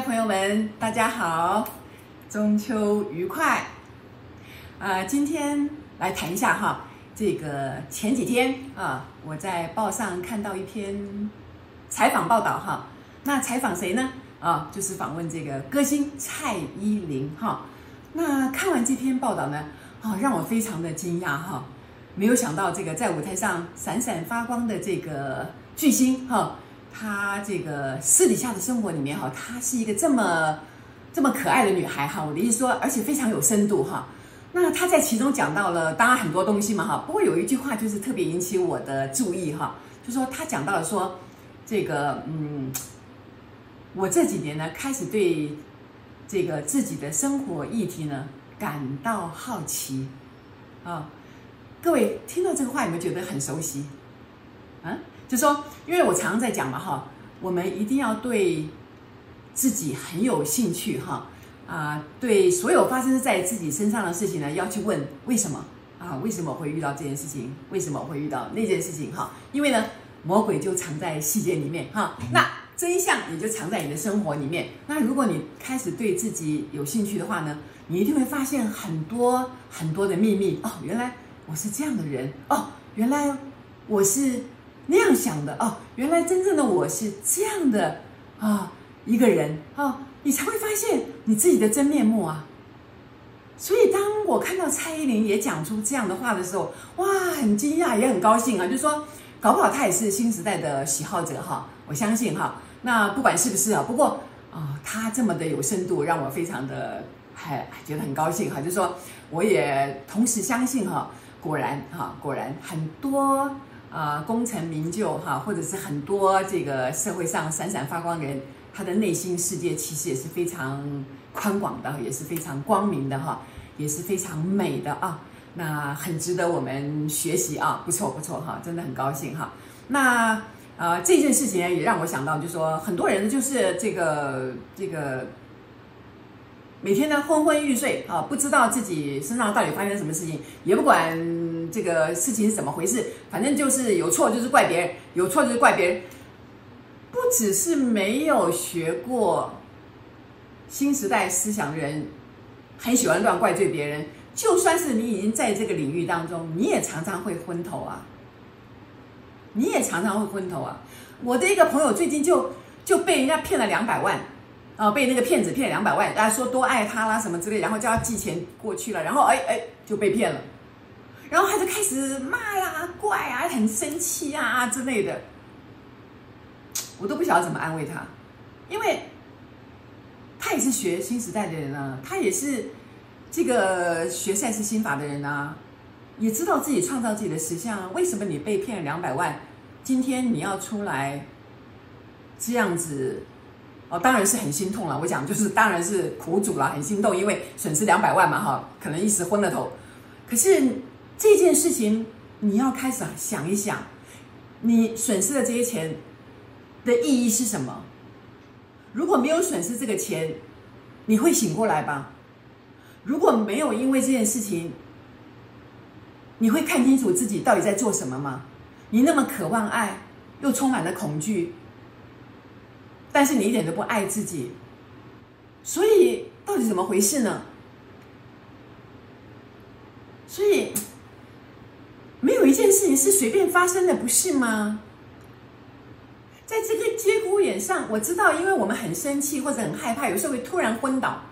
朋友们，大家好，中秋愉快！啊、呃，今天来谈一下哈，这个前几天啊，我在报上看到一篇采访报道哈，那采访谁呢？啊，就是访问这个歌星蔡依林哈。那看完这篇报道呢，啊，让我非常的惊讶哈，没有想到这个在舞台上闪闪发光的这个巨星哈。她这个私底下的生活里面哈，她是一个这么这么可爱的女孩哈。我的意思说，而且非常有深度哈。那她在其中讲到了，当然很多东西嘛哈。不过有一句话就是特别引起我的注意哈，就说她讲到了说，这个嗯，我这几年呢开始对这个自己的生活议题呢感到好奇啊。各位听到这个话有没有觉得很熟悉？啊？就说，因为我常常在讲嘛，哈，我们一定要对自己很有兴趣，哈，啊，对所有发生在自己身上的事情呢，要去问为什么啊？为什么会遇到这件事情？为什么会遇到那件事情？哈，因为呢，魔鬼就藏在细节里面，哈，那真相也就藏在你的生活里面。那如果你开始对自己有兴趣的话呢，你一定会发现很多很多的秘密哦。原来我是这样的人哦，原来我是。那样想的哦，原来真正的我是这样的啊，一个人啊，你才会发现你自己的真面目啊。所以当我看到蔡依林也讲出这样的话的时候，哇，很惊讶，也很高兴啊。就是说，搞不好她也是新时代的喜好者哈，我相信哈。那不管是不是啊，不过啊，她这么的有深度，让我非常的还觉得很高兴哈。就是说，我也同时相信哈，果然哈，果然很多。啊、功成名就哈，或者是很多这个社会上闪闪发光的人，他的内心世界其实也是非常宽广的，也是非常光明的哈，也是非常美的啊。那很值得我们学习啊，不错不错哈，真的很高兴哈。那呃，这件事情也让我想到，就是说很多人就是这个这个每天呢昏昏欲睡啊，不知道自己身上到底发生什么事情，也不管。这个事情是怎么回事？反正就是有错就是怪别人，有错就是怪别人。不只是没有学过新时代思想的人，很喜欢乱怪罪别人。就算是你已经在这个领域当中，你也常常会昏头啊。你也常常会昏头啊。我的一个朋友最近就就被人家骗了两百万啊，被那个骗子骗了两百万，大家说多爱他啦什么之类，然后叫他寄钱过去了，然后哎哎就被骗了。然后他就开始骂呀、怪啊、很生气啊之类的，我都不晓得怎么安慰他，因为他也是学新时代的人啊，他也是这个学赛斯心法的人啊，也知道自己创造自己的实相。为什么你被骗两百万，今天你要出来这样子？哦，当然是很心痛了。我讲就是当然是苦主了，很心痛，因为损失两百万嘛，哈，可能一时昏了头。可是。这件事情，你要开始想一想，你损失的这些钱的意义是什么？如果没有损失这个钱，你会醒过来吧？如果没有因为这件事情，你会看清楚自己到底在做什么吗？你那么渴望爱，又充满了恐惧，但是你一点都不爱自己，所以到底怎么回事呢？所以。一件事情是随便发生的，不是吗？在这个节骨眼上，我知道，因为我们很生气或者很害怕，有时候会突然昏倒。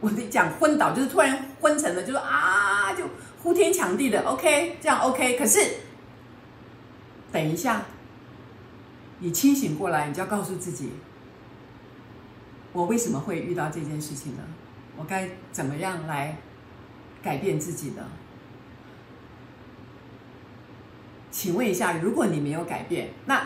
我得讲昏倒，就是突然昏沉了，就说啊，就呼天抢地的。OK，这样 OK。可是等一下，你清醒过来，你就要告诉自己，我为什么会遇到这件事情呢？我该怎么样来改变自己呢？请问一下，如果你没有改变，那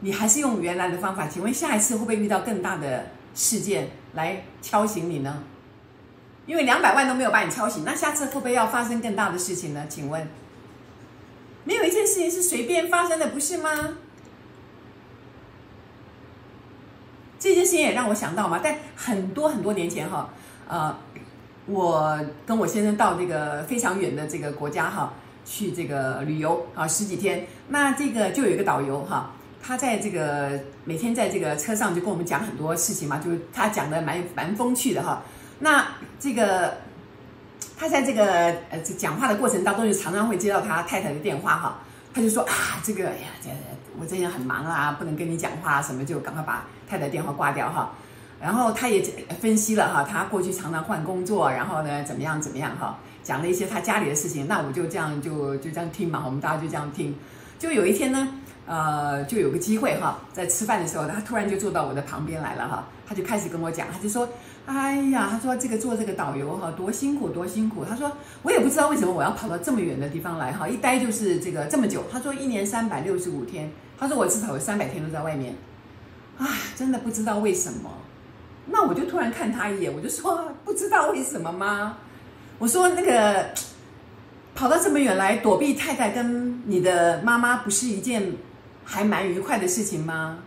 你还是用原来的方法？请问下一次会不会遇到更大的事件来敲醒你呢？因为两百万都没有把你敲醒，那下次会不会要发生更大的事情呢？请问，没有一件事情是随便发生的，不是吗？这件事情也让我想到嘛，在很多很多年前哈，呃，我跟我先生到这个非常远的这个国家哈。去这个旅游啊，十几天，那这个就有一个导游哈，他在这个每天在这个车上就跟我们讲很多事情嘛，就是他讲的蛮蛮风趣的哈。那这个他在这个呃讲话的过程当中，就常常会接到他太太的电话哈。他就说啊，这个哎呀，这我最近很忙啊，不能跟你讲话什么，就赶快把太太电话挂掉哈。然后他也分析了哈，他过去常常换工作，然后呢怎么样怎么样哈，讲了一些他家里的事情。那我就这样就就这样听嘛，我们大家就这样听。就有一天呢，呃，就有个机会哈，在吃饭的时候，他突然就坐到我的旁边来了哈，他就开始跟我讲，他就说，哎呀，他说这个做这个导游哈，多辛苦多辛苦。他说我也不知道为什么我要跑到这么远的地方来哈，一待就是这个这么久。他说一年三百六十五天，他说我至少有三百天都在外面，啊，真的不知道为什么。那我就突然看他一眼，我就说不知道为什么吗？我说那个。跑到这么远来躲避太太跟你的妈妈，不是一件还蛮愉快的事情吗？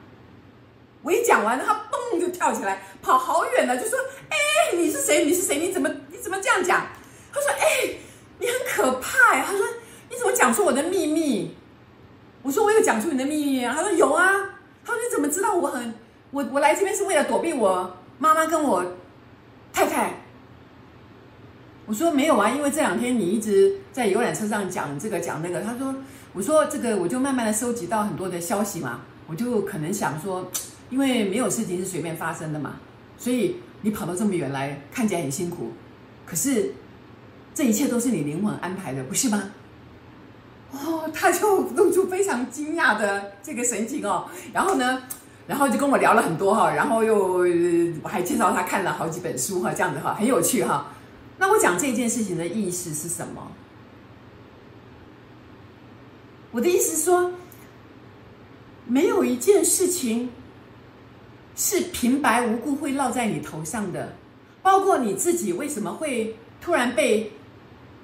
我一讲完，他嘣就跳起来，跑好远了，就说：“哎，你是谁？你是谁？你怎么你怎么这样讲？”他说：“哎，你很可怕呀！”他说：“你怎么讲出我的秘密？”我说：“我有讲出你的秘密啊。”他说：“有啊。”他说：“你怎么知道我很我我来这边是为了躲避我妈妈跟我太太？”我说没有啊，因为这两天你一直在游览车上讲这个讲那个。他说，我说这个我就慢慢的收集到很多的消息嘛，我就可能想说，因为没有事情是随便发生的嘛，所以你跑到这么远来，看起来很辛苦，可是这一切都是你灵魂安排的，不是吗？哦，他就露出非常惊讶的这个神情哦，然后呢，然后就跟我聊了很多哈，然后又我还介绍他看了好几本书哈，这样子哈，很有趣哈。那我讲这件事情的意思是什么？我的意思是说，没有一件事情是平白无故会落在你头上的，包括你自己为什么会突然被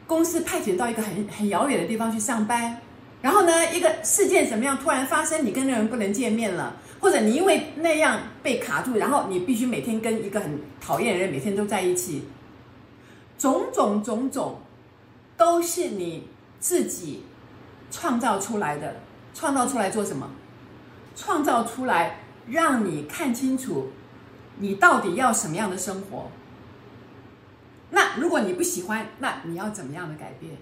公司派遣到一个很很遥远的地方去上班，然后呢，一个事件怎么样突然发生，你跟那人不能见面了，或者你因为那样被卡住，然后你必须每天跟一个很讨厌的人每天都在一起。种种种种，都是你自己创造出来的。创造出来做什么？创造出来让你看清楚，你到底要什么样的生活。那如果你不喜欢，那你要怎么样的改变？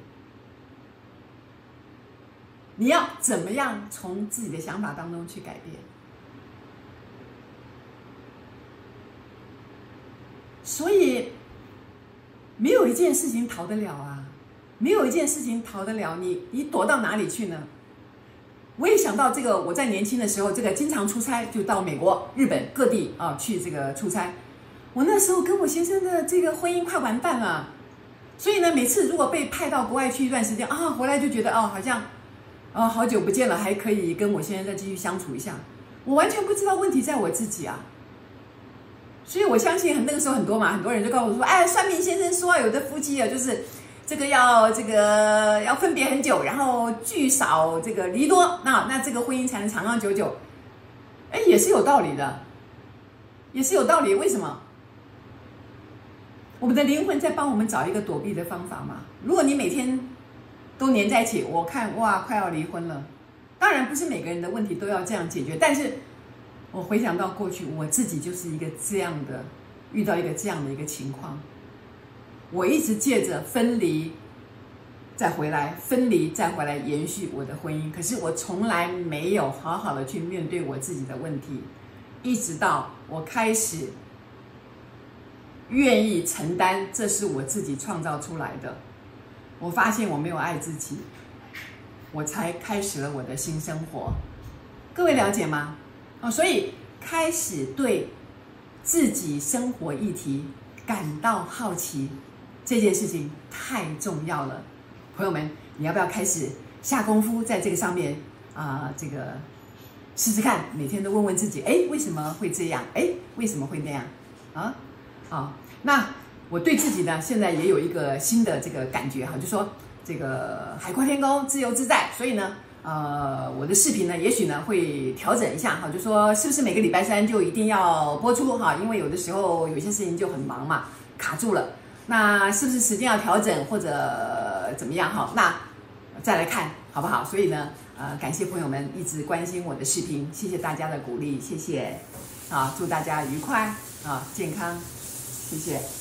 你要怎么样从自己的想法当中去改变？所以。一件事情逃得了啊，没有一件事情逃得了你，你躲到哪里去呢？我也想到这个，我在年轻的时候，这个经常出差，就到美国、日本各地啊去这个出差。我那时候跟我先生的这个婚姻快完蛋了，所以呢，每次如果被派到国外去一段时间啊，回来就觉得哦，好像啊好久不见了，还可以跟我先生再继续相处一下。我完全不知道问题在我自己啊。所以我相信很那个时候很多嘛，很多人就告诉我说：“哎，算命先生说，有的夫妻啊，就是这个要这个要分别很久，然后聚少这个离多，那那这个婚姻才能长长久久。”哎，也是有道理的，也是有道理。为什么？我们的灵魂在帮我们找一个躲避的方法嘛。如果你每天都黏在一起，我看哇，快要离婚了。当然不是每个人的问题都要这样解决，但是。我回想到过去，我自己就是一个这样的，遇到一个这样的一个情况。我一直借着分离，再回来，分离再回来，延续我的婚姻。可是我从来没有好好的去面对我自己的问题，一直到我开始愿意承担，这是我自己创造出来的。我发现我没有爱自己，我才开始了我的新生活。各位了解吗？哦，所以开始对自己生活议题感到好奇，这件事情太重要了。朋友们，你要不要开始下功夫在这个上面啊？这个试试看，每天都问问自己：哎，为什么会这样？哎，为什么会那样？啊，好，那我对自己呢，现在也有一个新的这个感觉哈，就说这个海阔天空，自由自在。所以呢。呃，我的视频呢，也许呢会调整一下哈，就说是不是每个礼拜三就一定要播出哈？因为有的时候有些事情就很忙嘛，卡住了。那是不是时间要调整或者怎么样哈？那再来看好不好？所以呢，呃，感谢朋友们一直关心我的视频，谢谢大家的鼓励，谢谢，啊，祝大家愉快啊，健康，谢谢。